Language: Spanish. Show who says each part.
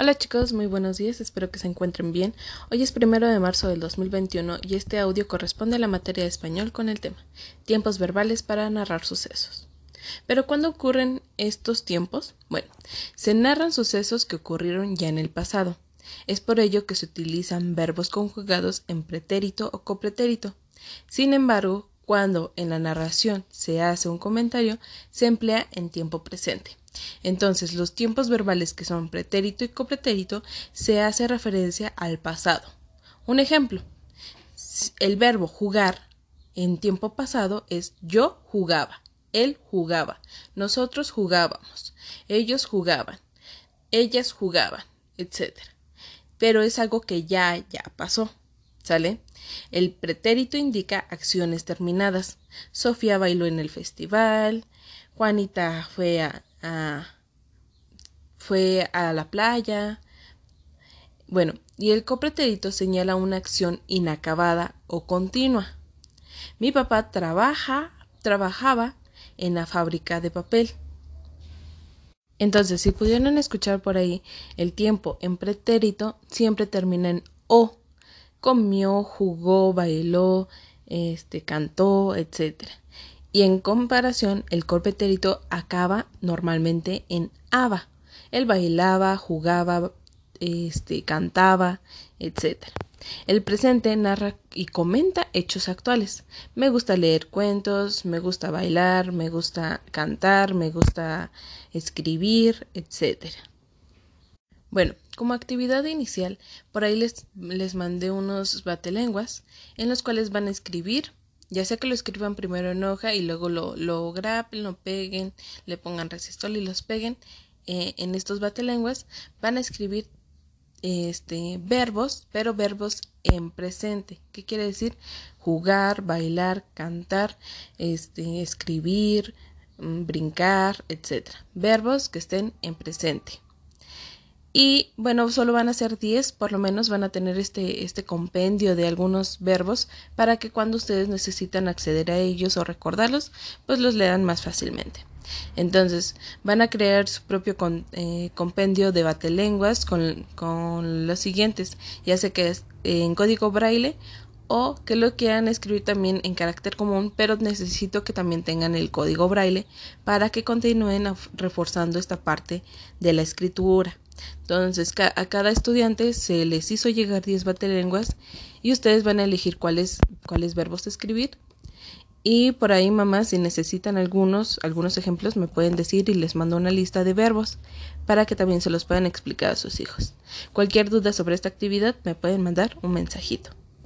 Speaker 1: Hola chicos, muy buenos días, espero que se encuentren bien. Hoy es primero de marzo del 2021 y este audio corresponde a la materia de español con el tema tiempos verbales para narrar sucesos. Pero ¿cuándo ocurren estos tiempos? Bueno, se narran sucesos que ocurrieron ya en el pasado. Es por ello que se utilizan verbos conjugados en pretérito o copretérito. Sin embargo, cuando en la narración se hace un comentario, se emplea en tiempo presente. Entonces, los tiempos verbales que son pretérito y copretérito se hace referencia al pasado. Un ejemplo, el verbo jugar en tiempo pasado es yo jugaba, él jugaba, nosotros jugábamos, ellos jugaban, ellas jugaban, etc. Pero es algo que ya, ya pasó. ¿Sale? El pretérito indica acciones terminadas. Sofía bailó en el festival, Juanita fue a, fue a la playa. Bueno, y el copretérito señala una acción inacabada o continua. Mi papá trabaja, trabajaba en la fábrica de papel. Entonces, si pudieron escuchar por ahí, el tiempo en pretérito siempre termina en o. Comió, jugó, bailó, este, cantó, etc y en comparación el corpetérito acaba normalmente en aba. Él bailaba, jugaba, este, cantaba, etc. El presente narra y comenta hechos actuales. Me gusta leer cuentos, me gusta bailar, me gusta cantar, me gusta escribir, etc. Bueno, como actividad inicial, por ahí les, les mandé unos batelenguas en los cuales van a escribir ya sea que lo escriban primero en hoja y luego lo, lo grapen, lo peguen, le pongan resistol y los peguen eh, en estos batelenguas, van a escribir este verbos, pero verbos en presente. ¿Qué quiere decir? Jugar, bailar, cantar, este, escribir, mm, brincar, etcétera. Verbos que estén en presente. Y bueno, solo van a ser 10, por lo menos van a tener este, este compendio de algunos verbos para que cuando ustedes necesitan acceder a ellos o recordarlos, pues los lean más fácilmente. Entonces, van a crear su propio eh, compendio de batelenguas con, con los siguientes, ya sea que es en código braille o que lo quieran escribir también en carácter común, pero necesito que también tengan el código braille para que continúen reforzando esta parte de la escritura. Entonces, a cada estudiante se les hizo llegar 10 batelenguas y ustedes van a elegir cuáles, cuáles verbos escribir. Y por ahí, mamá, si necesitan algunos, algunos ejemplos, me pueden decir y les mando una lista de verbos para que también se los puedan explicar a sus hijos. Cualquier duda sobre esta actividad, me pueden mandar un mensajito.